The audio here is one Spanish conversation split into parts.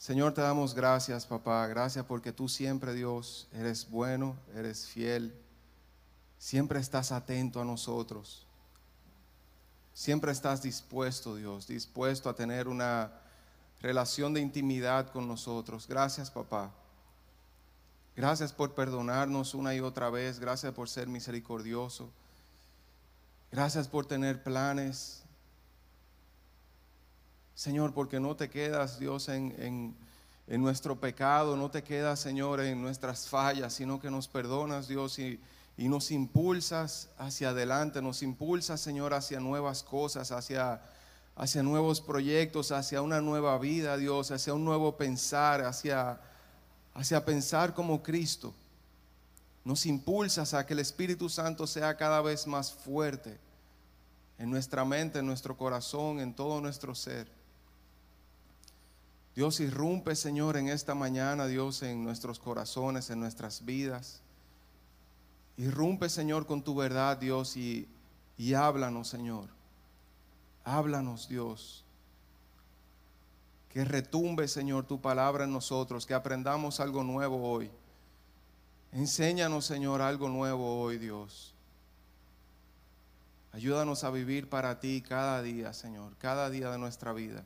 Señor, te damos gracias, papá. Gracias porque tú siempre, Dios, eres bueno, eres fiel. Siempre estás atento a nosotros. Siempre estás dispuesto, Dios, dispuesto a tener una relación de intimidad con nosotros. Gracias, papá. Gracias por perdonarnos una y otra vez. Gracias por ser misericordioso. Gracias por tener planes. Señor, porque no te quedas, Dios, en, en, nuestro pecado, no te quedas, Señor, en nuestras fallas, sino que nos perdonas, Dios, y, y nos impulsas hacia adelante, nos impulsas, Señor, hacia nuevas cosas, hacia, hacia nuevos proyectos, hacia una nueva vida, Dios, hacia un nuevo pensar, hacia, hacia pensar como Cristo. Nos impulsas a que el Espíritu Santo sea cada vez más fuerte en nuestra mente, en nuestro corazón, en todo nuestro ser. Dios irrumpe, Señor, en esta mañana, Dios, en nuestros corazones, en nuestras vidas. Irrumpe, Señor, con tu verdad, Dios, y, háblanos, Señor. Háblanos, Dios. Que retumbe, Señor, tu palabra en nosotros, que aprendamos algo nuevo hoy. Enséñanos, Señor, algo nuevo hoy, Dios. Ayúdanos a vivir para ti cada día, Señor, cada día de nuestra vida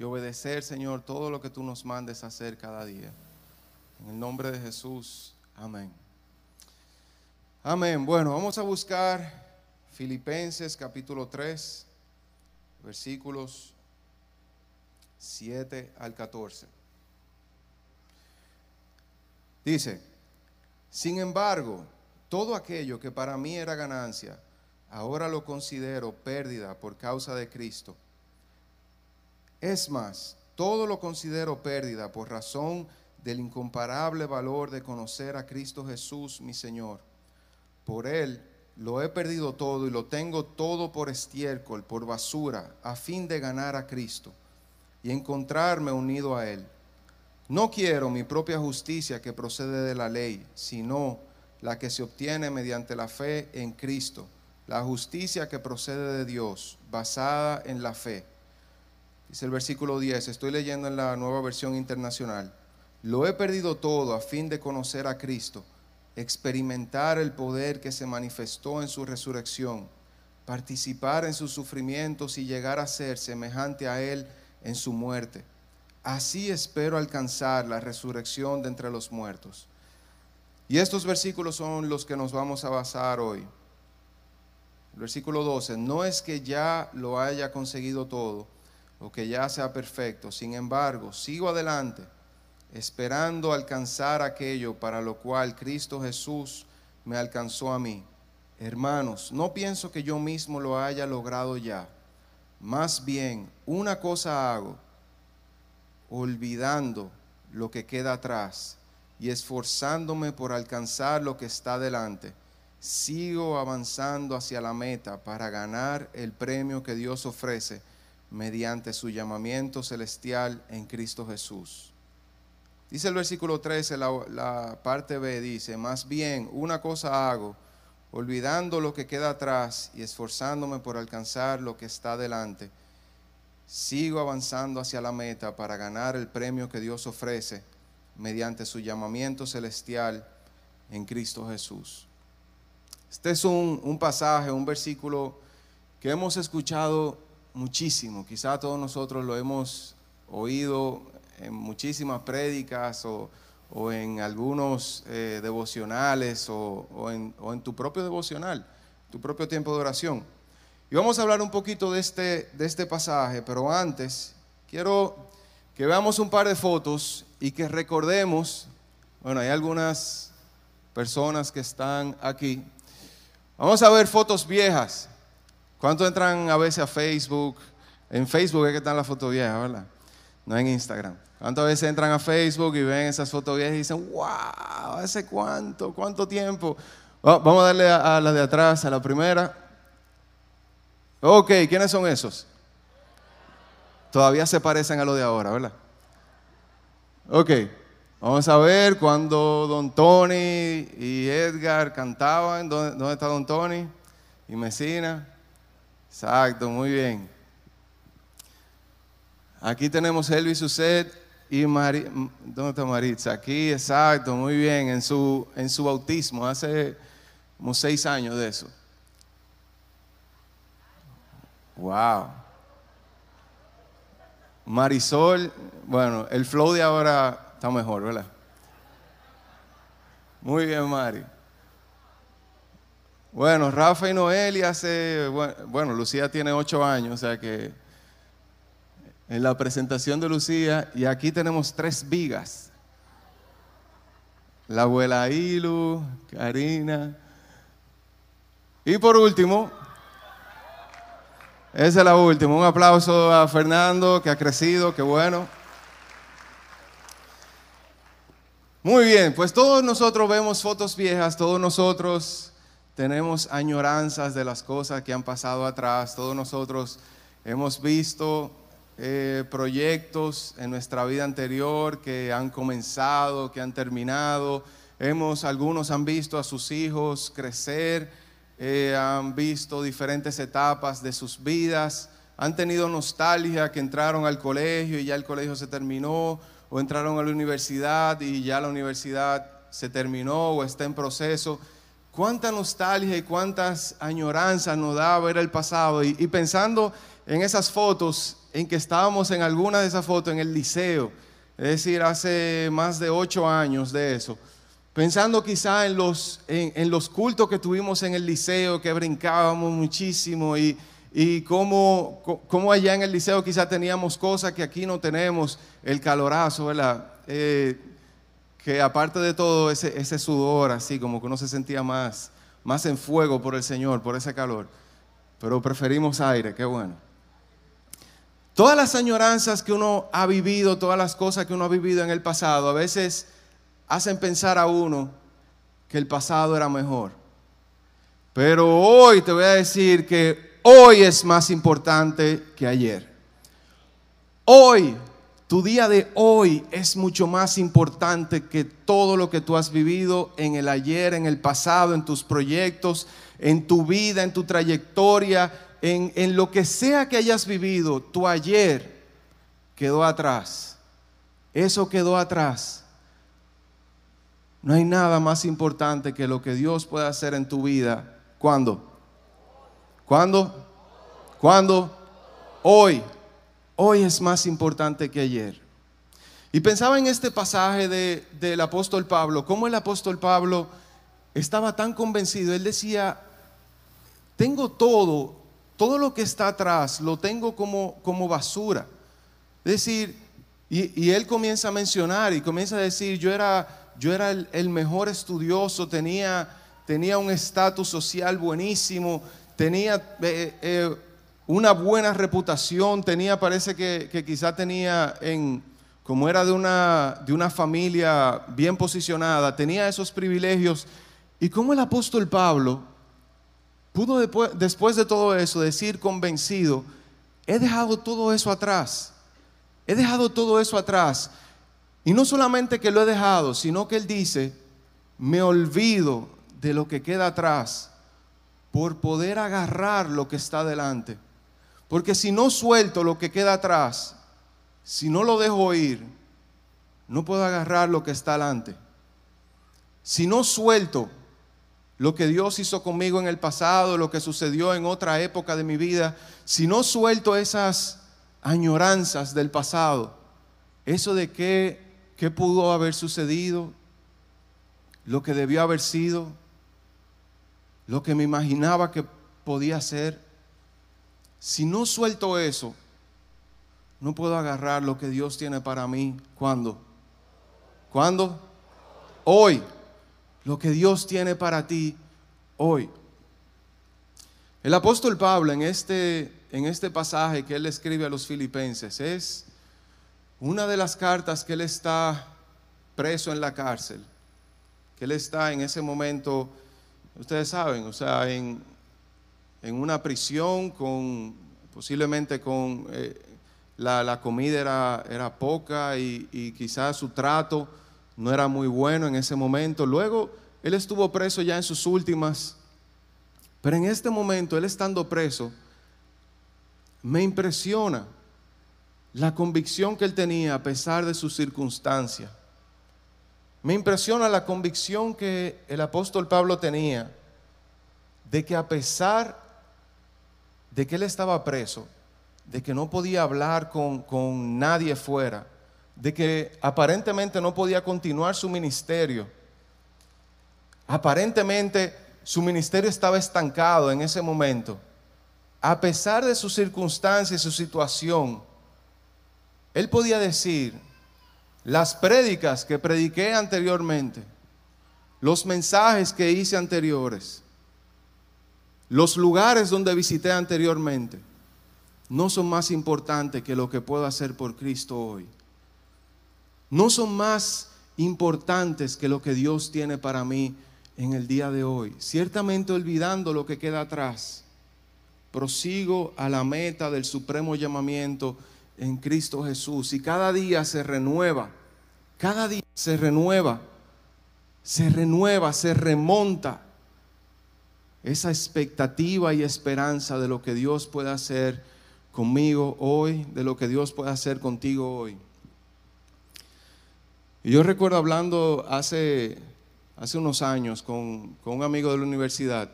y obedecer, Señor, todo lo que tú nos mandes a hacer cada día. En el nombre de Jesús, amén. Amén. Bueno, vamos a buscar Filipenses capítulo 3, versículos 7 al 14. Dice, sin embargo, todo aquello que para mí era ganancia, ahora lo considero pérdida por causa de Cristo. Es más, todo lo considero pérdida por razón del incomparable valor de conocer a Cristo Jesús, mi Señor. Por Él lo he perdido todo y lo tengo todo por estiércol, por basura, a fin de ganar a Cristo y encontrarme unido a Él. No quiero mi propia justicia que procede de la ley, sino la que se obtiene mediante la fe en Cristo, la justicia que procede de Dios, basada en la fe Dice el versículo 10, estoy leyendo en la nueva versión internacional. Lo he perdido todo a fin de conocer a Cristo, experimentar el poder que se manifestó en su resurrección, participar en sus sufrimientos y llegar a ser semejante a Él en su muerte. Así espero alcanzar la resurrección de entre los muertos. Y estos versículos son los que nos vamos a basar hoy. El versículo 12, no es que ya lo haya conseguido todo o que ya sea perfecto. Sin embargo, sigo adelante, esperando alcanzar aquello para lo cual Cristo Jesús me alcanzó a mí. Hermanos, no pienso que yo mismo lo haya logrado ya. Más bien, una cosa hago, olvidando lo que queda atrás y esforzándome por alcanzar lo que está delante. Sigo avanzando hacia la meta para ganar el premio que Dios ofrece mediante su llamamiento celestial en Cristo Jesús. Dice el versículo 13, la, parte B dice, más bien una cosa hago, olvidando lo que queda atrás y esforzándome por alcanzar lo que está delante, sigo avanzando hacia la meta para ganar el premio que Dios ofrece mediante su llamamiento celestial en Cristo Jesús. Este es un, un pasaje, un versículo que hemos escuchado muchísimo. Quizá todos nosotros lo hemos oído en muchísimas prédicas o, en algunos eh, devocionales o, en, o, en, tu propio devocional, tu propio tiempo de oración. Y vamos a hablar un poquito de este, de este pasaje, pero antes quiero que veamos un par de fotos y que recordemos, bueno, hay algunas personas que están aquí. Vamos a ver fotos viejas. ¿Cuántos entran a veces a Facebook? En Facebook es que están las fotos viejas, ¿verdad? No en Instagram. ¿Cuántas veces entran a Facebook y ven esas fotos viejas y dicen, wow, ¿hace cuánto? ¿Cuánto tiempo? vamos a darle a, la de atrás, a la primera. Ok, ¿quiénes son esos? Todavía se parecen a lo de ahora, ¿verdad? Ok, vamos a ver cuando Don Tony y Edgar cantaban. ¿Dónde, dónde está Don Tony? Y Mesina. Exacto, muy bien. Aquí tenemos Elvis Suset y Mari, ¿dónde está Maritza? Aquí, exacto, muy bien, en su, en su bautismo, hace como seis años de eso. Wow. Marisol, bueno, el flow de ahora está mejor, ¿verdad? Muy bien, Mari. Bueno, Rafa y Noel hace, bueno, Lucía tiene ocho años, o sea que en la presentación de Lucía, y aquí tenemos tres vigas. La abuela Ilu, Karina. Y por último, esa es la última. Un aplauso a Fernando, que ha crecido, qué bueno. Muy bien, pues todos nosotros vemos fotos viejas, todos nosotros tenemos añoranzas de las cosas que han pasado atrás, todos nosotros hemos visto eh, proyectos en nuestra vida anterior que han comenzado, que han terminado. Hemos, algunos han visto a sus hijos crecer, eh, han visto diferentes etapas de sus vidas, han tenido nostalgia que entraron al colegio y ya el colegio se terminó, o entraron a la universidad y ya la universidad se terminó o está en proceso. Cuánta nostalgia y cuántas añoranzas nos da ver el pasado. y pensando en esas fotos, en que estábamos en alguna de esas fotos en el liceo, es decir, hace más de ocho años de eso, pensando quizá en los, en, los cultos que tuvimos en el liceo, que brincábamos muchísimo y, y cómo, cómo, allá en el liceo quizá teníamos cosas que aquí no tenemos, el calorazo, ¿verdad? Eh, que aparte de todo ese, ese sudor, así como que uno se sentía más, más en fuego por el Señor, por ese calor, pero preferimos aire, qué bueno. Todas las añoranzas que uno ha vivido, todas las cosas que uno ha vivido en el pasado, a veces hacen pensar a uno que el pasado era mejor. Pero hoy te voy a decir que hoy es más importante que ayer. Hoy, tu día de hoy es mucho más importante que todo lo que tú has vivido en el ayer, en el pasado, en tus proyectos, en tu vida, en tu trayectoria en, lo que sea que hayas vivido, tu ayer quedó atrás. Eso quedó atrás. No hay nada más importante que lo que Dios puede hacer en tu vida. ¿Cuándo? ¿Cuándo? ¿Cuándo? Hoy. Hoy es más importante que ayer. Y pensaba en este pasaje del apóstol Pablo, cómo el apóstol Pablo estaba tan convencido. Él decía, tengo todo todo lo que está atrás lo tengo como, como basura. Es decir, y, él comienza a mencionar y comienza a decir, yo era, yo era el, mejor estudioso, tenía, tenía un estatus social buenísimo, tenía eh, eh, una buena reputación, tenía, parece que, que quizá tenía en, como era de una, de una familia bien posicionada, tenía esos privilegios. Y como el apóstol Pablo pudo después, de todo eso decir convencido, he dejado todo eso atrás. He dejado todo eso atrás. Y no solamente que lo he dejado, sino que él dice, me olvido de lo que queda atrás por poder agarrar lo que está delante. Porque si no suelto lo que queda atrás, si no lo dejo ir, no puedo agarrar lo que está delante. Si no suelto lo que Dios hizo conmigo en el pasado, lo que sucedió en otra época de mi vida, si no suelto esas añoranzas del pasado, eso de qué, qué pudo haber sucedido, lo que debió haber sido, lo que me imaginaba que podía ser, si no suelto eso, no puedo agarrar lo que Dios tiene para mí. ¿Cuándo? ¿Cuándo? Hoy lo que Dios tiene para ti hoy. El apóstol Pablo en este, en este pasaje que él escribe a los filipenses es una de las cartas que él está preso en la cárcel, que él está en ese momento, ustedes saben, o sea, en, una prisión con posiblemente con eh, la, comida era, era poca y, y quizás su trato no era muy bueno en ese momento. Luego él estuvo preso ya en sus últimas, pero en este momento, él estando preso, me impresiona la convicción que él tenía a pesar de sus circunstancias. Me impresiona la convicción que el apóstol Pablo tenía de que a pesar de que él estaba preso, de que no podía hablar con, con nadie fuera, de que aparentemente no podía continuar su ministerio, aparentemente su ministerio estaba estancado en ese momento, a pesar de sus circunstancias y su situación, él podía decir, las prédicas que prediqué anteriormente, los mensajes que hice anteriores, los lugares donde visité anteriormente, no son más importantes que lo que puedo hacer por Cristo hoy. No son más importantes que lo que Dios tiene para mí en el día de hoy. Ciertamente olvidando lo que queda atrás, prosigo a la meta del supremo llamamiento en Cristo Jesús. Y cada día se renueva, cada día se renueva, se renueva, se remonta esa expectativa y esperanza de lo que Dios puede hacer conmigo hoy, de lo que Dios puede hacer contigo hoy. Y yo recuerdo hablando hace, hace unos años con, con un amigo de la universidad.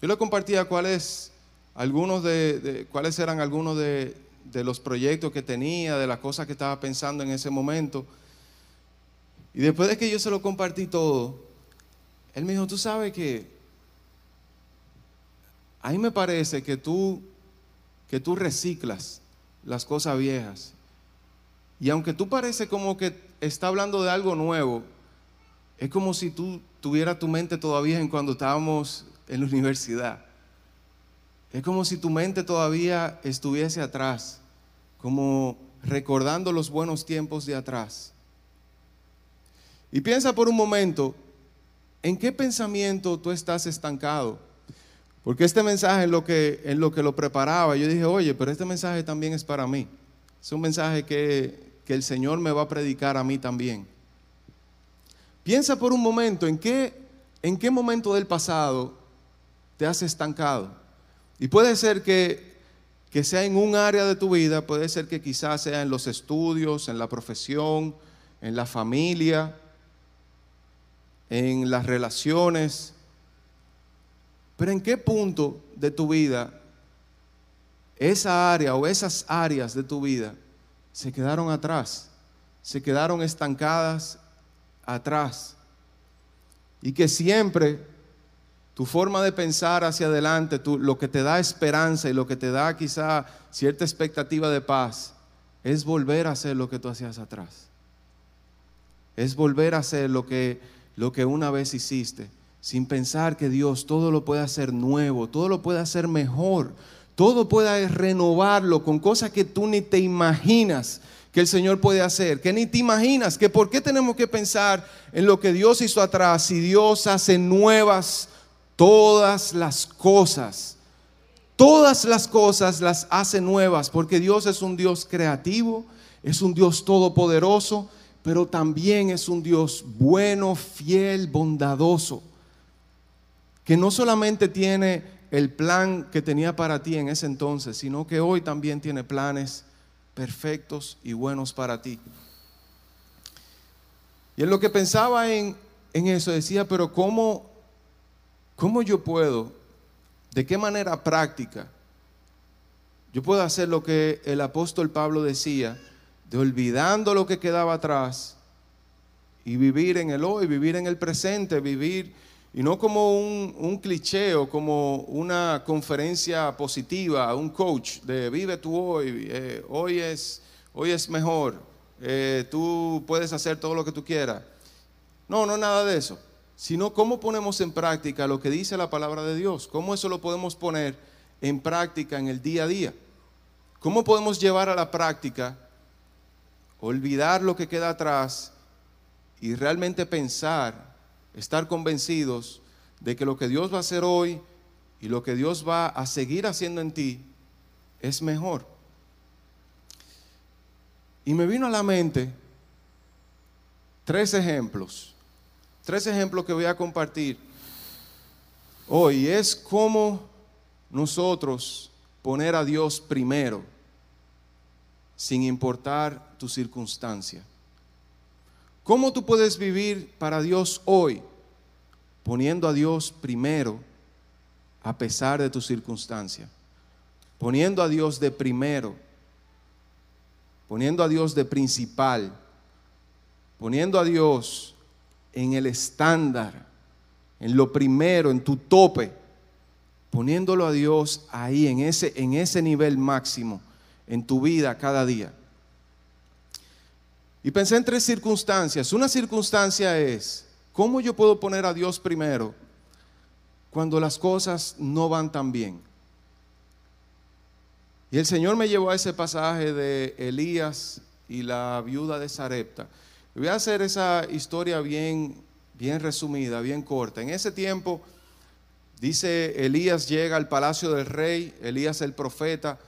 Yo le compartía cuáles, algunos de, cuáles eran algunos de, de los proyectos que tenía, de las cosas que estaba pensando en ese momento. Y después de que yo se lo compartí todo, él me dijo, tú sabes que a mí me parece que tú, que tú reciclas las cosas viejas. Y aunque tú parece como que está hablando de algo nuevo, es como si tú tuvieras tu mente todavía en cuando estábamos en la universidad. Es como si tu mente todavía estuviese atrás, como recordando los buenos tiempos de atrás. Y piensa por un momento, ¿en qué pensamiento tú estás estancado? Porque este mensaje en lo que, lo, que lo preparaba, yo dije, oye, pero este mensaje también es para mí. Es un mensaje que, que el Señor me va a predicar a mí también. Piensa por un momento en qué, en qué momento del pasado te has estancado. Y puede ser que, que sea en un área de tu vida, puede ser que quizás sea en los estudios, en la profesión, en la familia, en las relaciones. Pero ¿en qué punto de tu vida esa área o esas áreas de tu vida se quedaron atrás? Se quedaron estancadas atrás. Y que siempre tu forma de pensar hacia adelante, lo que te da esperanza y lo que te da quizá cierta expectativa de paz, es volver a hacer lo que tú hacías atrás. Es volver a hacer lo que, lo que una vez hiciste, sin pensar que Dios todo lo puede hacer nuevo, todo lo puede hacer mejor, todo puede renovarlo con cosas que tú ni te imaginas que el Señor puede hacer, que ni te imaginas, que por qué tenemos que pensar en lo que Dios hizo atrás si Dios hace nuevas todas las cosas, todas las cosas las hace nuevas, porque Dios es un Dios creativo, es un Dios todopoderoso, pero también es un Dios bueno, fiel, bondadoso, que no solamente tiene el plan que tenía para ti en ese entonces, sino que hoy también tiene planes perfectos y buenos para ti. Y en lo que pensaba en, eso decía, pero ¿cómo ¿Cómo yo puedo, de qué manera práctica, yo puedo hacer lo que el apóstol Pablo decía, de olvidando lo que quedaba atrás y vivir en el hoy, vivir en el presente, vivir, y no como un, cliché o como una conferencia positiva, un coach de vive tu hoy, eh, hoy, es, hoy es mejor, eh, tú puedes hacer todo lo que tú quieras. No, no nada de eso sino cómo ponemos en práctica lo que dice la palabra de Dios, cómo eso lo podemos poner en práctica en el día a día, cómo podemos llevar a la práctica, olvidar lo que queda atrás y realmente pensar, estar convencidos de que lo que Dios va a hacer hoy y lo que Dios va a seguir haciendo en ti es mejor. Y me vino a la mente tres ejemplos Tres ejemplos que voy a compartir hoy es cómo nosotros poner a Dios primero. sin importar tu circunstancia. ¿Cómo tú puedes vivir para Dios hoy? Poniendo a Dios primero a pesar de tu circunstancia. Poniendo a Dios de primero. Poniendo a Dios de principal. Poniendo a Dios en el estándar, en lo primero, en tu tope. Poniéndolo a Dios ahí, en ese, en ese nivel máximo, en tu vida cada día. Y pensé en tres circunstancias. Una circunstancia es, ¿cómo yo puedo poner a Dios primero cuando las cosas no van tan bien? Y el Señor me llevó a ese pasaje de Elías y la viuda de Sarepta. Voy a hacer esa historia bien, bien resumida, bien corta. En ese tiempo, dice, Elías llega al palacio del rey, Elías el profeta,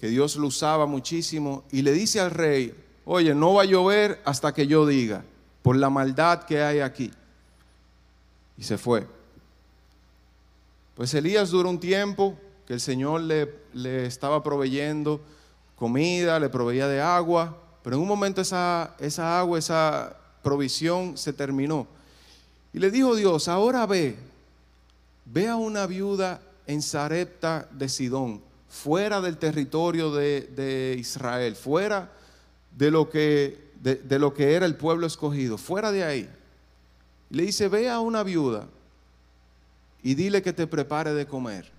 que Dios lo usaba muchísimo, y le dice al rey, oye, no va a llover hasta que yo diga, por la maldad que hay aquí. Y se fue. Pues Elías duró un tiempo que el Señor le, le estaba proveyendo comida, le proveía de agua, pero en un momento esa, esa agua, esa provisión se terminó. Y le dijo Dios, ahora ve, ve a una viuda en Sarepta de Sidón, fuera del territorio de, de Israel, fuera de lo, que, de, lo que era el pueblo escogido, fuera de ahí. Le dice, ve a una viuda y dile que te prepare de comer.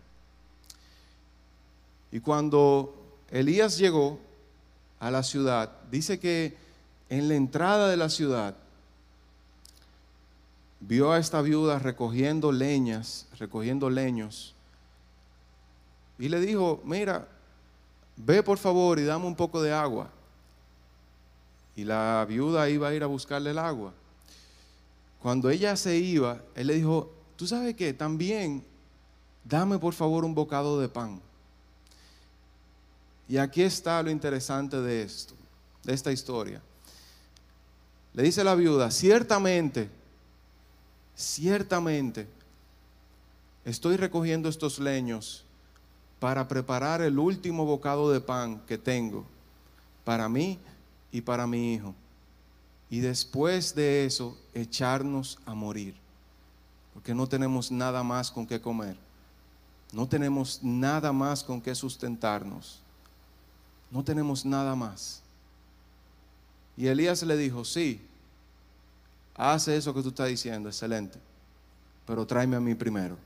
Y cuando Elías llegó a la ciudad, dice que en la entrada de la ciudad vio a esta viuda recogiendo leñas, recogiendo leños, y le dijo, mira, ve por favor y dame un poco de agua y la viuda iba a ir a buscarle el agua. Cuando ella se iba, él le dijo, tú sabes qué, también dame por favor un bocado de pan. Y aquí está lo interesante de esto, de esta historia. Le dice la viuda, ciertamente, ciertamente, estoy recogiendo estos leños para preparar el último bocado de pan que tengo para mí y para mi hijo. Y después de eso, echarnos a morir. Porque no tenemos nada más con qué comer. No tenemos nada más con qué sustentarnos. No tenemos nada más. Y Elías le dijo, sí, hace eso que tú estás diciendo, excelente, pero tráeme a mí primero.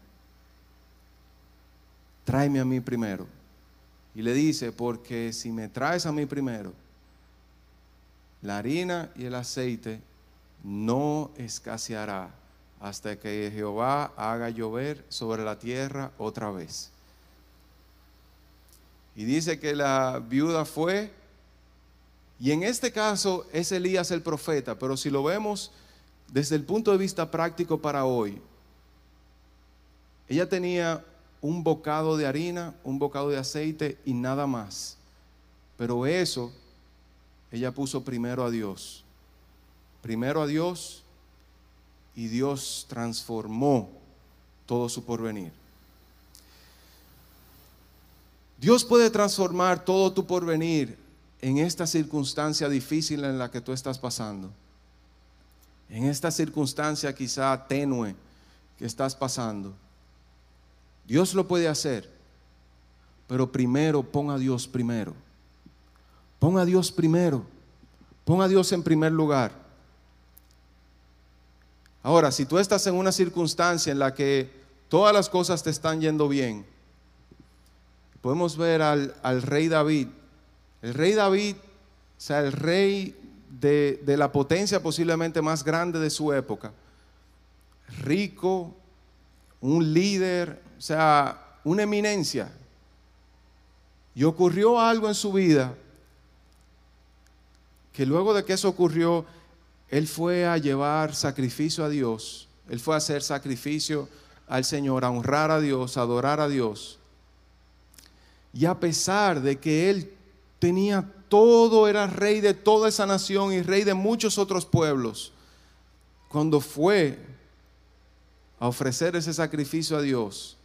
Tráeme a mí primero. Y le dice, porque si me traes a mí primero, la harina y el aceite no escaseará hasta que Jehová haga llover sobre la tierra otra vez. Y dice que la viuda fue, y en este caso es Elías el profeta, pero si lo vemos desde el punto de vista práctico para hoy, ella tenía un bocado de harina, un bocado de aceite y nada más. Pero eso ella puso primero a Dios. Primero a Dios y Dios transformó todo su porvenir. Dios puede transformar todo tu porvenir en esta circunstancia difícil en la que tú estás pasando. En esta circunstancia quizá tenue que estás pasando. Dios lo puede hacer, pero primero pon a Dios primero. Pon a Dios primero. Pon a Dios en primer lugar. Ahora, si tú estás en una circunstancia en la que todas las cosas te están yendo bien, podemos ver al, rey David. El rey David, o sea, el rey de, de la potencia posiblemente más grande de su época, rico, un líder, o sea, una eminencia. Y ocurrió algo en su vida que luego de que eso ocurrió, él fue a llevar sacrificio a Dios, él fue a hacer sacrificio al Señor, a honrar a Dios, a adorar a Dios. Y a pesar de que él tenía todo, era rey de toda esa nación y rey de muchos otros pueblos, cuando fue a ofrecer ese sacrificio a Dios,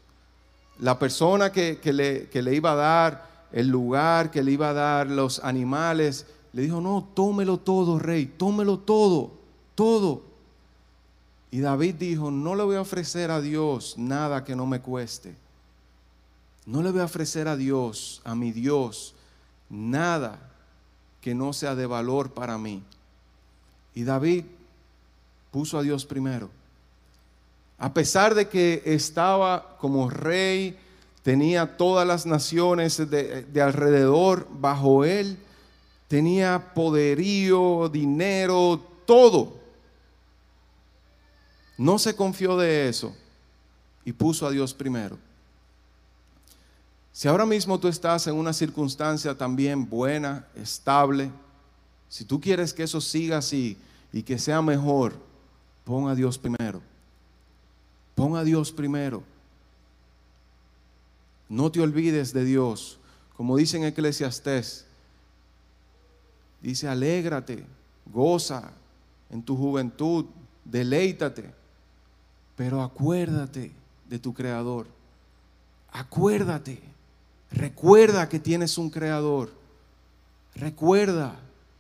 la persona que, le, que le iba a dar el lugar que le iba a dar los animales, le dijo, no, tómelo todo, rey, tómelo todo, todo. Y David dijo, no le voy a ofrecer a Dios nada que no me cueste. No le voy a ofrecer a Dios, a mi Dios, nada que no sea de valor para mí. Y David puso a Dios primero. A pesar de que estaba como rey, tenía todas las naciones de, alrededor bajo él, tenía poderío, dinero, todo. No se confió de eso y puso a Dios primero. Si ahora mismo tú estás en una circunstancia también buena, estable, si tú quieres que eso siga así y que sea mejor, pon a Dios primero. Pon a Dios primero. No te olvides de Dios. Como dice en Eclesiastés, dice, alégrate, goza en tu juventud, deleítate, pero acuérdate de tu Creador. Acuérdate, recuerda que tienes un Creador. Recuerda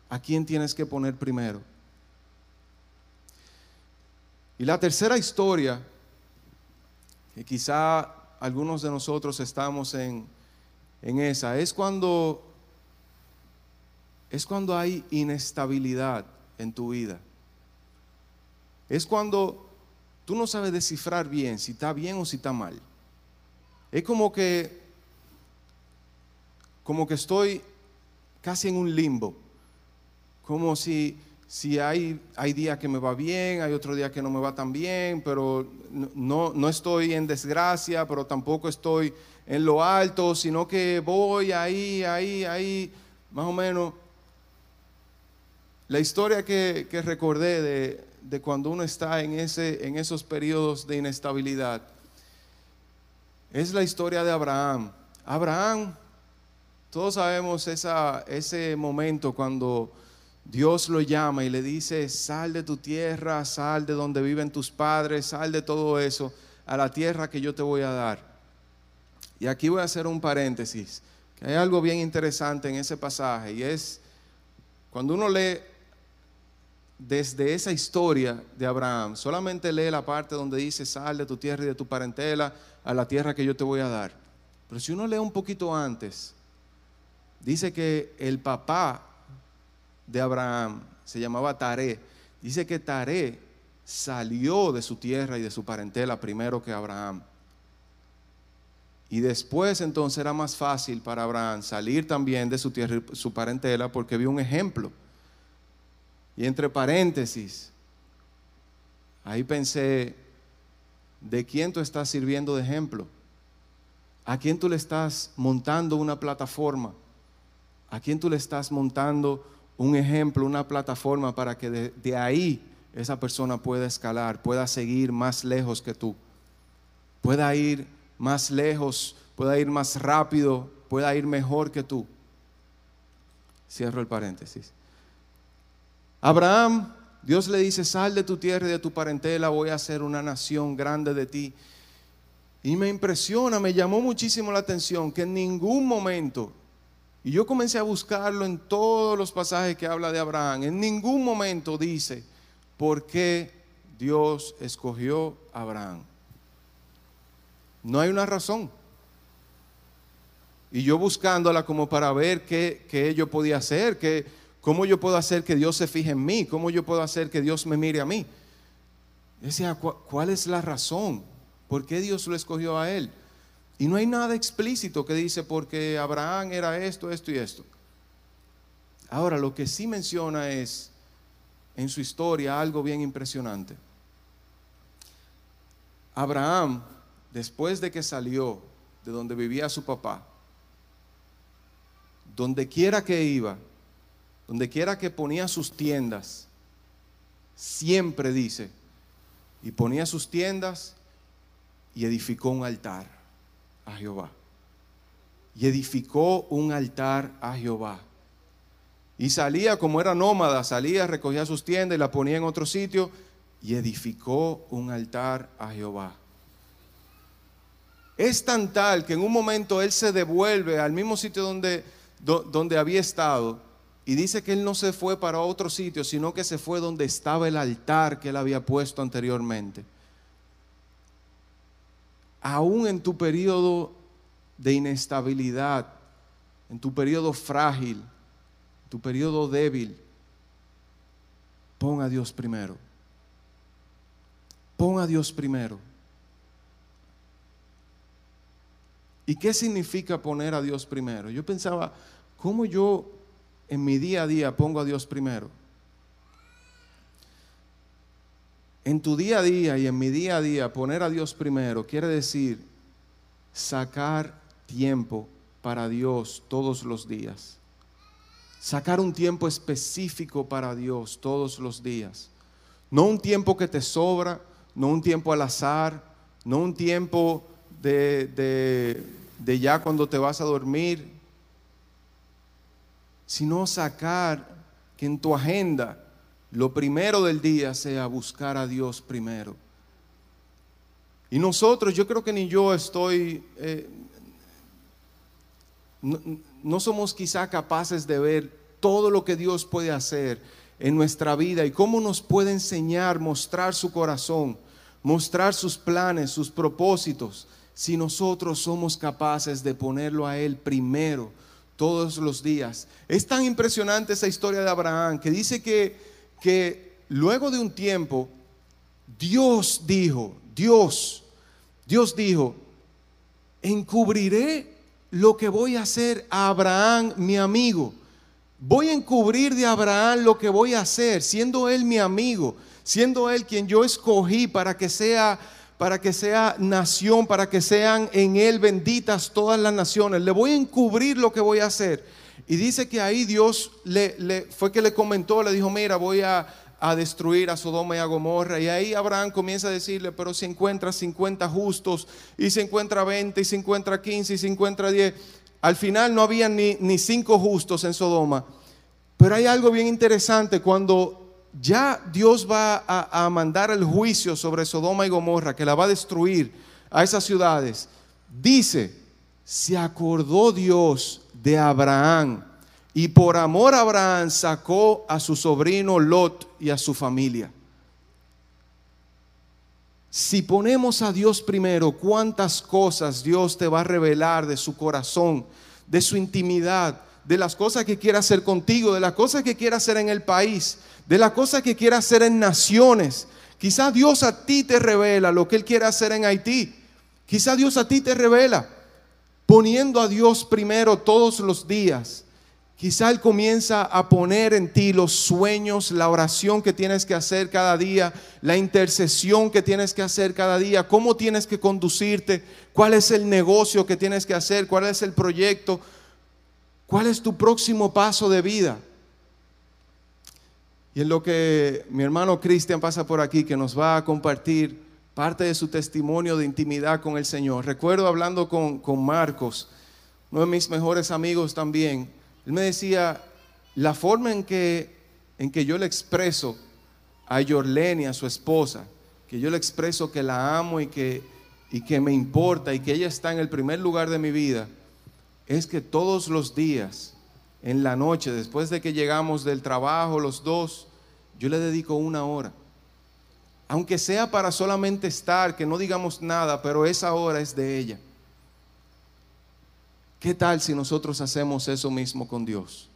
a quién tienes que poner primero. Y la tercera historia que quizá algunos de nosotros estamos en, en esa, es cuando, es cuando hay inestabilidad en tu vida. Es cuando tú no sabes descifrar bien si está bien o si está mal. Es como que, como que estoy casi en un limbo, como si si hay, hay días que me va bien, hay otro día que no me va tan bien, pero no, no estoy en desgracia, pero tampoco estoy en lo alto, sino que voy ahí, ahí, ahí, más o menos. La historia que, recordé de, de, cuando uno está en, ese, en esos periodos de inestabilidad es la historia de Abraham. Abraham, todos sabemos esa, ese momento cuando Dios lo llama y le dice, sal de tu tierra, sal de donde viven tus padres, sal de todo eso a la tierra que yo te voy a dar. Y aquí voy a hacer un paréntesis, que hay algo bien interesante en ese pasaje y es cuando uno lee desde esa historia de Abraham, solamente lee la parte donde dice, sal de tu tierra y de tu parentela a la tierra que yo te voy a dar. Pero si uno lee un poquito antes, dice que el papá de Abraham se llamaba Taré. Dice que Taré salió de su tierra y de su parentela primero que Abraham. Y después entonces era más fácil para Abraham salir también de su tierra y su parentela porque vio un ejemplo. Y entre paréntesis, ahí pensé, ¿de quién tú estás sirviendo de ejemplo? ¿A quién tú le estás montando una plataforma? ¿A quién tú le estás montando un ejemplo, una plataforma para que de, ahí esa persona pueda escalar, pueda seguir más lejos que tú, pueda ir más lejos, pueda ir más rápido, pueda ir mejor que tú. Cierro el paréntesis. Abraham, Dios le dice, sal de tu tierra y de tu parentela, voy a hacer una nación grande de ti. Y me impresiona, me llamó muchísimo la atención que en ningún momento y yo comencé a buscarlo en todos los pasajes que habla de Abraham. En ningún momento dice por qué Dios escogió a Abraham. No hay una razón. Y yo buscándola como para ver qué, qué yo podía hacer, que, cómo yo puedo hacer que Dios se fije en mí, cómo yo puedo hacer que Dios me mire a mí. Decía, ¿cuál es la razón? ¿Por qué Dios lo escogió a él? Y no hay nada explícito que dice porque Abraham era esto, esto y esto. Ahora, lo que sí menciona es en su historia algo bien impresionante. Abraham, después de que salió de donde vivía su papá, donde quiera que iba, donde quiera que ponía sus tiendas, siempre dice, y ponía sus tiendas y edificó un altar a Jehová. Y edificó un altar a Jehová. Y salía como era nómada, salía, recogía sus tiendas y la ponía en otro sitio y edificó un altar a Jehová. Es tan tal que en un momento él se devuelve al mismo sitio donde, donde había estado y dice que él no se fue para otro sitio, sino que se fue donde estaba el altar que él había puesto anteriormente. Aún en tu periodo de inestabilidad, en tu periodo frágil, tu periodo débil, pon a Dios primero. Pon a Dios primero. ¿Y qué significa poner a Dios primero? Yo pensaba, ¿cómo yo en mi día a día pongo a Dios primero? En tu día a día y en mi día a día poner a Dios primero quiere decir sacar tiempo para Dios todos los días. Sacar un tiempo específico para Dios todos los días. No un tiempo que te sobra, no un tiempo al azar, no un tiempo de, de de ya cuando te vas a dormir, sino sacar que en tu agenda lo primero del día sea buscar a Dios primero. Y nosotros, yo creo que ni yo estoy, eh, no, no somos quizá capaces de ver todo lo que Dios puede hacer en nuestra vida y cómo nos puede enseñar, mostrar su corazón, mostrar sus planes, sus propósitos si nosotros somos capaces de ponerlo a Él primero todos los días. Es tan impresionante esa historia de Abraham que dice que, que luego de un tiempo, Dios dijo, Dios, Dios dijo, encubriré lo que voy a hacer a Abraham, mi amigo. Voy a encubrir de Abraham lo que voy a hacer, siendo él mi amigo, siendo él quien yo escogí para que sea para que sea nación, para que sean en él benditas todas las naciones. Le voy a encubrir lo que voy a hacer. Y dice que ahí Dios le, fue que le comentó, le dijo, mira, voy a, destruir a Sodoma y a Gomorra. Y ahí Abraham comienza a decirle, pero si encuentra 50 justos, y se encuentra 20, y se encuentra 15, y se encuentra 10. Al final no había ni, ni cinco justos en Sodoma. Pero hay algo bien interesante cuando ya Dios va a, mandar el juicio sobre Sodoma y Gomorra, que la va a destruir a esas ciudades, dice, se acordó Dios de Abraham y por amor a Abraham sacó a su sobrino Lot y a su familia. Si ponemos a Dios primero, cuántas cosas Dios te va a revelar de su corazón, de su intimidad, de las cosas que quiere hacer contigo, de las cosas que quiere hacer en el país, de las cosas que quiere hacer en naciones. Quizá Dios a ti te revela lo que Él quiere hacer en Haití. Quizá Dios a ti te revela poniendo a Dios primero todos los días. Quizá Él comienza a poner en ti los sueños, la oración que tienes que hacer cada día, la intercesión que tienes que hacer cada día, cómo tienes que conducirte, cuál es el negocio que tienes que hacer, cuál es el proyecto, ¿Cuál es tu próximo paso de vida? Y en lo que mi hermano Cristian pasa por aquí, que nos va a compartir parte de su testimonio de intimidad con el Señor. Recuerdo hablando con, con Marcos, uno de mis mejores amigos también. Él me decía, la forma en que, en que yo le expreso a Yorleni, a su esposa, que yo le expreso que la amo y que, y que me importa y que ella está en el primer lugar de mi vida, es que todos los días, en la noche, después de que llegamos del trabajo los dos, yo le dedico una hora. Aunque sea para solamente estar, que no digamos nada, pero esa hora es de ella. ¿Qué tal si nosotros hacemos eso mismo con Dios?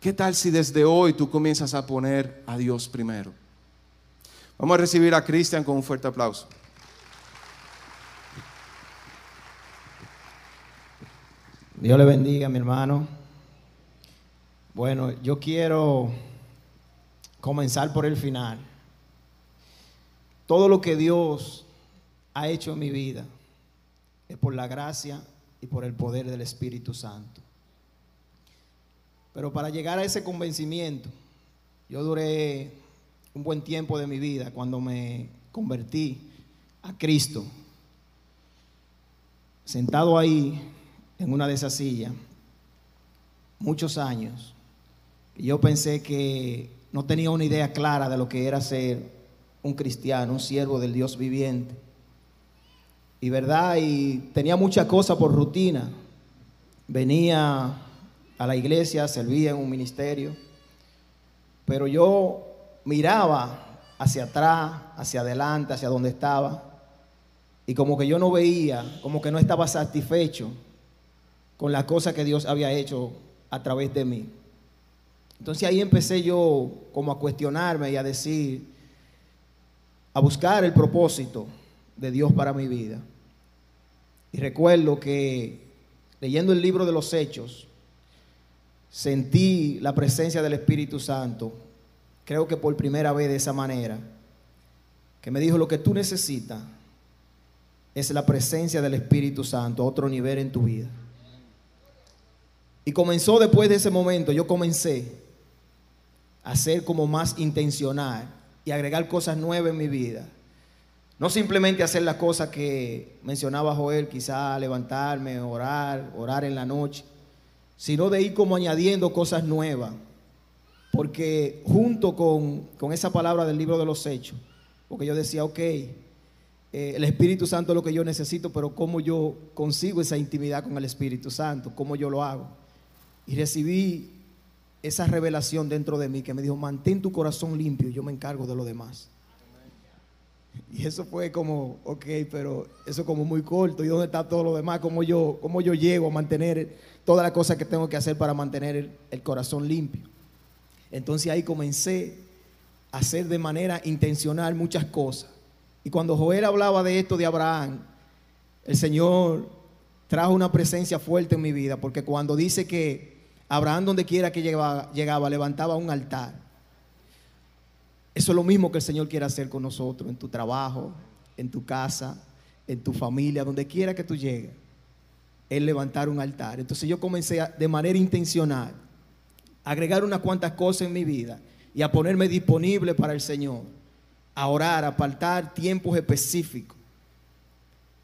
¿Qué tal si desde hoy tú comienzas a poner a Dios primero? Vamos a recibir a Cristian con un fuerte aplauso. Dios le bendiga, mi hermano. Bueno, yo quiero comenzar por el final. Todo lo que Dios ha hecho en mi vida es por la gracia y por el poder del Espíritu Santo. Pero para llegar a ese convencimiento, yo duré un buen tiempo de mi vida cuando me convertí a Cristo. Sentado ahí en una de esas sillas muchos años. Y yo pensé que no tenía una idea clara de lo que era ser un cristiano, un siervo del Dios viviente. y verdad, y tenía muchas cosas por rutina. Venía a la iglesia, servía en un ministerio, pero yo miraba hacia atrás, hacia adelante, hacia donde estaba, y como que yo no veía, como que no estaba satisfecho con la cosa que Dios había hecho a través de mí. Entonces ahí empecé yo como a cuestionarme y a decir, a buscar el propósito de Dios para mi vida. Y recuerdo que leyendo el libro de los Hechos, sentí la presencia del Espíritu Santo, creo que por primera vez de esa manera, que me dijo, lo que tú necesitas es la presencia del Espíritu Santo a otro nivel en tu vida. Y comenzó después de ese momento, yo comencé a ser como más intencional y agregar cosas nuevas en mi vida. No simplemente hacer las cosas que mencionaba Joel, quizá levantarme, orar, orar en la noche, sino de ir como añadiendo cosas nuevas. Porque junto con, con esa palabra del libro de los hechos, porque yo decía, ok, eh, el Espíritu Santo es lo que yo necesito, pero ¿cómo yo consigo esa intimidad con el Espíritu Santo? ¿Cómo yo lo hago? Y recibí esa revelación dentro de mí que me dijo, mantén tu corazón limpio, yo me encargo de lo demás. Y eso fue como, ok, pero eso como muy corto. ¿Y dónde está todo lo demás? ¿Cómo yo, cómo yo llego a mantener todas las cosas que tengo que hacer para mantener el, el corazón limpio? Entonces ahí comencé a hacer de manera intencional muchas cosas. Y cuando Joel hablaba de esto de Abraham, el Señor trajo una presencia fuerte en mi vida, porque cuando dice que Abraham donde quiera que llegaba, levantaba un altar. Eso es lo mismo que el Señor quiere hacer con nosotros, en tu trabajo, en tu casa, en tu familia, donde quiera que tú llegues. Él levantar un altar. Entonces yo comencé de manera intencional a agregar unas cuantas cosas en mi vida y a ponerme disponible para el Señor, a orar, a apartar tiempos específicos,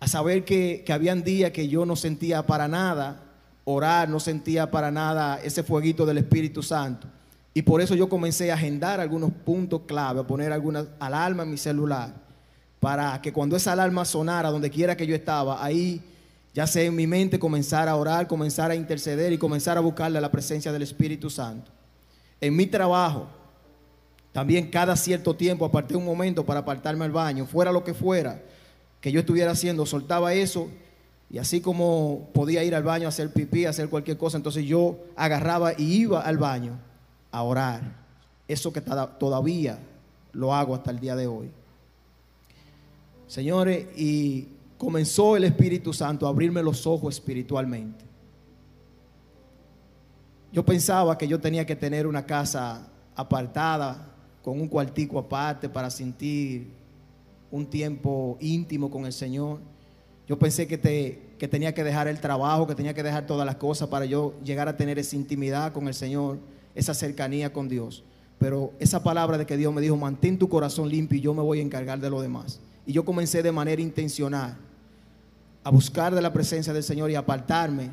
a saber que, que habían días que yo no sentía para nada orar, no sentía para nada ese fueguito del Espíritu Santo. Y por eso yo comencé a agendar algunos puntos clave, a poner alguna alarma en mi celular, para que cuando esa alarma sonara, donde quiera que yo estaba, ahí ya sé en mi mente comenzar a orar, comenzar a interceder y comenzar a buscarle la presencia del Espíritu Santo. En mi trabajo, también cada cierto tiempo aparté un momento para apartarme al baño, fuera lo que fuera que yo estuviera haciendo, soltaba eso y así como podía ir al baño a hacer pipí, a hacer cualquier cosa, entonces yo agarraba y iba al baño a orar. Eso que todavía lo hago hasta el día de hoy. Señores, y comenzó el Espíritu Santo a abrirme los ojos espiritualmente. Yo pensaba que yo tenía que tener una casa apartada, con un cuartico aparte para sentir un tiempo íntimo con el Señor. Yo pensé que, te, que tenía que dejar el trabajo, que tenía que dejar todas las cosas para yo llegar a tener esa intimidad con el Señor, esa cercanía con Dios. Pero esa palabra de que Dios me dijo, mantén tu corazón limpio y yo me voy a encargar de lo demás. Y yo comencé de manera intencional a buscar de la presencia del Señor y apartarme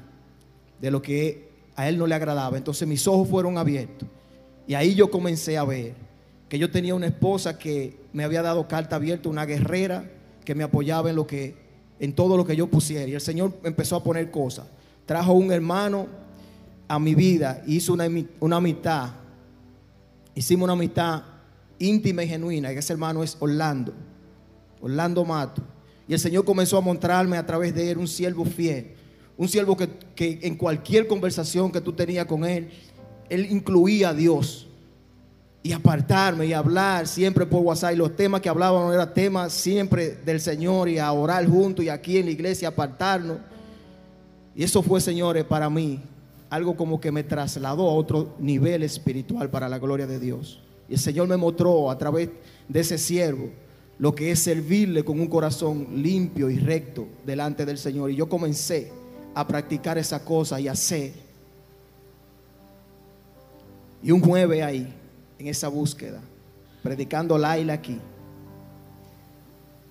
de lo que a Él no le agradaba. Entonces mis ojos fueron abiertos. Y ahí yo comencé a ver que yo tenía una esposa que me había dado carta abierta, una guerrera que me apoyaba en lo que en todo lo que yo pusiera. Y el Señor empezó a poner cosas. Trajo un hermano a mi vida, hizo una, una amistad. Hicimos una amistad íntima y genuina. Y ese hermano es Orlando, Orlando Mato. Y el Señor comenzó a mostrarme a través de él un siervo fiel. Un siervo que, que en cualquier conversación que tú tenías con él, él incluía a Dios y apartarme y hablar siempre por WhatsApp. Los temas que hablábamos eran temas siempre del Señor y a orar juntos y aquí en la iglesia apartarnos. Y eso fue, señores, para mí algo como que me trasladó a otro nivel espiritual para la gloria de Dios. Y el Señor me mostró a través de ese siervo lo que es servirle con un corazón limpio y recto delante del Señor. Y yo comencé a practicar esa cosa y hacer. Y un jueves ahí, en esa búsqueda, predicando Laila aquí.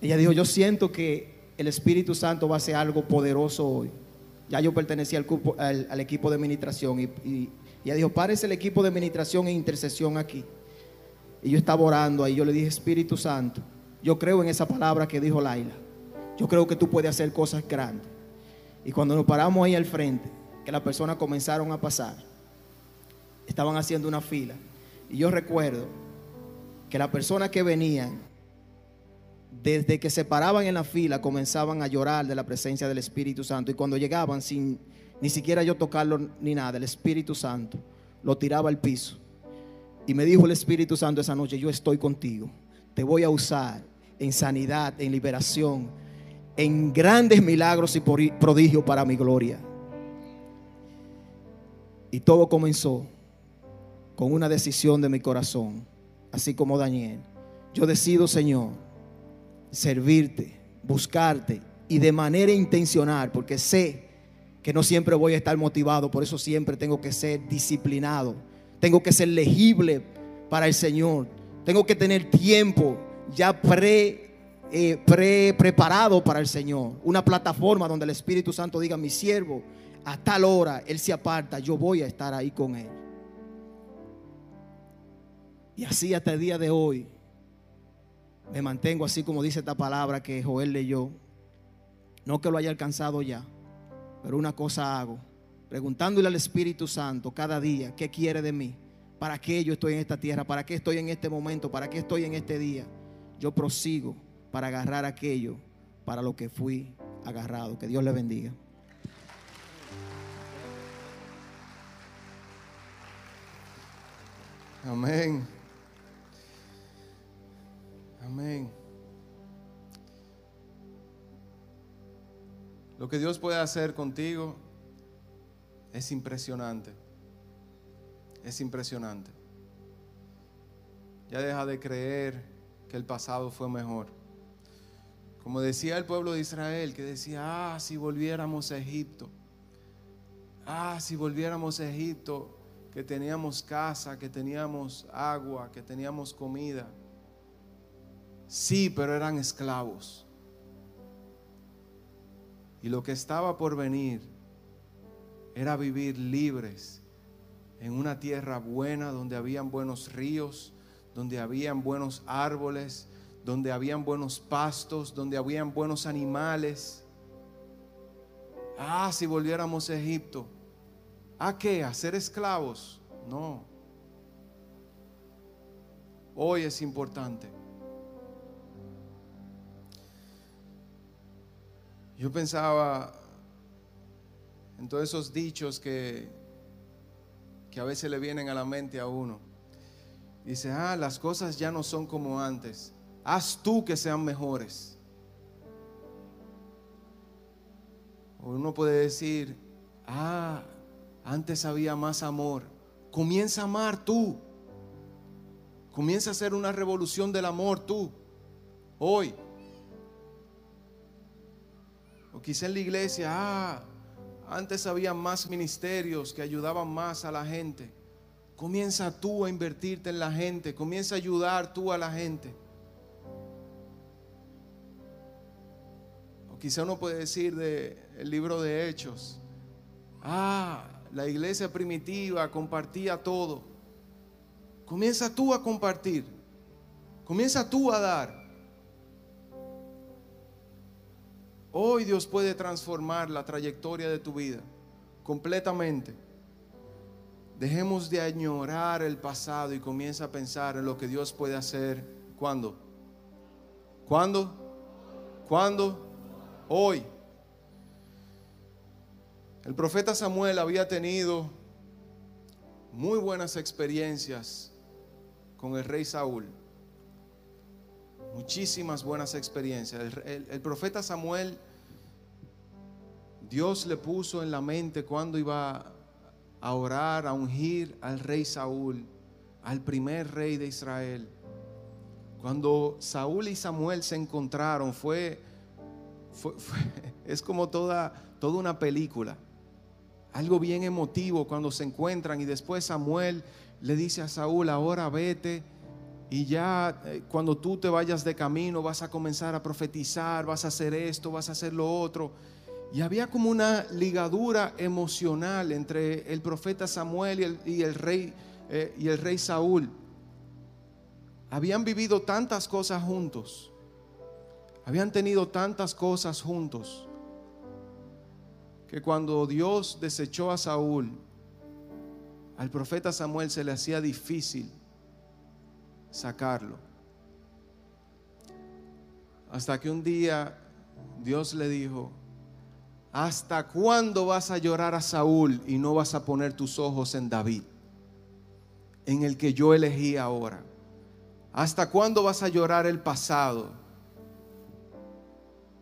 Ella dijo, yo siento que el Espíritu Santo va a hacer algo poderoso hoy. Ya yo pertenecía al, equipo de administración y, ella dijo, párese el equipo de administración e intercesión aquí. Y yo estaba orando ahí, yo le dije, Espíritu Santo, yo creo en esa palabra que dijo Laila. Yo creo que tú puedes hacer cosas grandes. Y cuando nos paramos ahí al frente, que las personas comenzaron a pasar, estaban haciendo una fila. Y yo recuerdo que las personas que venían, desde que se paraban en la fila, comenzaban a llorar de la presencia del Espíritu Santo. Y cuando llegaban, sin ni siquiera yo tocarlo ni nada, el Espíritu Santo lo tiraba al piso. Y me dijo el Espíritu Santo esa noche, yo estoy contigo. Te voy a usar en sanidad, en liberación, en grandes milagros y prodigios para mi gloria. Y todo comenzó con una decisión de mi corazón, así como Daniel. Yo decido, Señor, servirte, buscarte y de manera intencional, porque sé que no siempre voy a estar motivado, por eso siempre tengo que ser disciplinado, tengo que ser legible para el Señor, tengo que tener tiempo ya pre, eh, pre preparado para el Señor, una plataforma donde el Espíritu Santo diga, mi siervo, a tal hora Él se aparta, yo voy a estar ahí con Él. Y así hasta el día de hoy me mantengo así como dice esta palabra que Joel leyó. No que lo haya alcanzado ya, pero una cosa hago, preguntándole al Espíritu Santo cada día, ¿qué quiere de mí? ¿Para qué yo estoy en esta tierra? ¿Para qué estoy en este momento? ¿Para qué estoy en este día? Yo prosigo para agarrar aquello para lo que fui agarrado. Que Dios le bendiga. Amén. Amén. Lo que Dios puede hacer contigo es impresionante. Es impresionante. Ya deja de creer que el pasado fue mejor. Como decía el pueblo de Israel, que decía, ah, si volviéramos a Egipto. Ah, si volviéramos a Egipto, que teníamos casa, que teníamos agua, que teníamos comida. Sí, pero eran esclavos. Y lo que estaba por venir era vivir libres en una tierra buena donde habían buenos ríos, donde habían buenos árboles, donde habían buenos pastos, donde habían buenos animales. Ah, si volviéramos a Egipto. ¿A qué? ¿A ser esclavos? No. Hoy es importante. Yo pensaba en todos esos dichos que, que a veces le vienen a la mente a uno. Dice, ah, las cosas ya no son como antes. Haz tú que sean mejores. Uno puede decir, ah, antes había más amor. Comienza a amar tú. Comienza a hacer una revolución del amor tú. Hoy. O quizá en la iglesia, ah, antes había más ministerios que ayudaban más a la gente. Comienza tú a invertirte en la gente, comienza a ayudar tú a la gente. O quizá uno puede decir del el libro de Hechos, ah, la iglesia primitiva compartía todo. Comienza tú a compartir, comienza tú a dar. Hoy Dios puede transformar la trayectoria de tu vida completamente. Dejemos de añorar el pasado y comienza a pensar en lo que Dios puede hacer. ¿Cuándo? ¿Cuándo? ¿Cuándo? Hoy. El profeta Samuel había tenido muy buenas experiencias con el rey Saúl muchísimas buenas experiencias. El, profeta Samuel, Dios le puso en la mente cuando iba a orar, a ungir al rey Saúl, al primer rey de Israel. Cuando Saúl y Samuel se encontraron, fue, es como toda, toda una película. Algo bien emotivo cuando se encuentran y después Samuel le dice a Saúl, ahora vete y ya eh, cuando tú te vayas de camino vas a comenzar a profetizar, vas a hacer esto, vas a hacer lo otro. Y había como una ligadura emocional entre el profeta Samuel y el, rey, eh, y el rey Saúl. Habían vivido tantas cosas juntos. Habían tenido tantas cosas juntos que cuando Dios desechó a Saúl, al profeta Samuel se le hacía difícil sacarlo. Hasta que un día Dios le dijo, ¿hasta cuándo vas a llorar a Saúl y no vas a poner tus ojos en David, en el que yo elegí ahora? ¿Hasta cuándo vas a llorar el pasado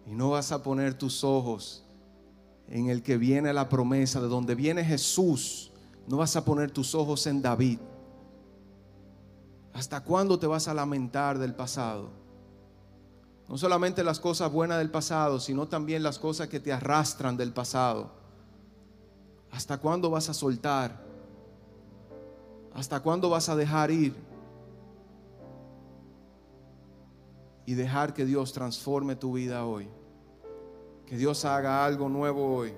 y no vas a poner tus ojos en el que viene la promesa, de donde viene Jesús? No vas a poner tus ojos en David. ¿Hasta cuándo te vas a lamentar del pasado? No solamente las cosas buenas del pasado, sino también las cosas que te arrastran del pasado. ¿Hasta cuándo vas a soltar? ¿Hasta cuándo vas a dejar ir? Y dejar que Dios transforme tu vida hoy. Que Dios haga algo nuevo hoy.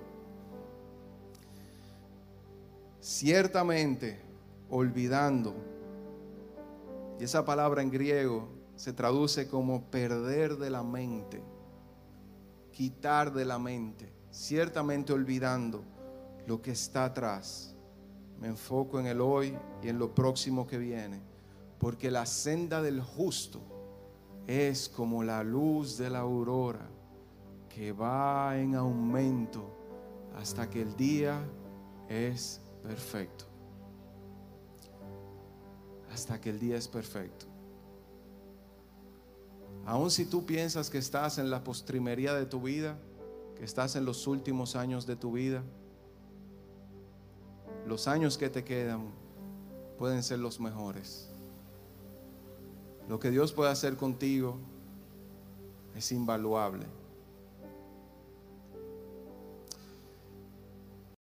Ciertamente, olvidando. Y esa palabra en griego se traduce como perder de la mente, quitar de la mente, ciertamente olvidando lo que está atrás. Me enfoco en el hoy y en lo próximo que viene, porque la senda del justo es como la luz de la aurora que va en aumento hasta que el día es perfecto. Hasta que el día es perfecto. Aun si tú piensas que estás en la postrimería de tu vida, que estás en los últimos años de tu vida, los años que te quedan pueden ser los mejores. Lo que Dios puede hacer contigo es invaluable.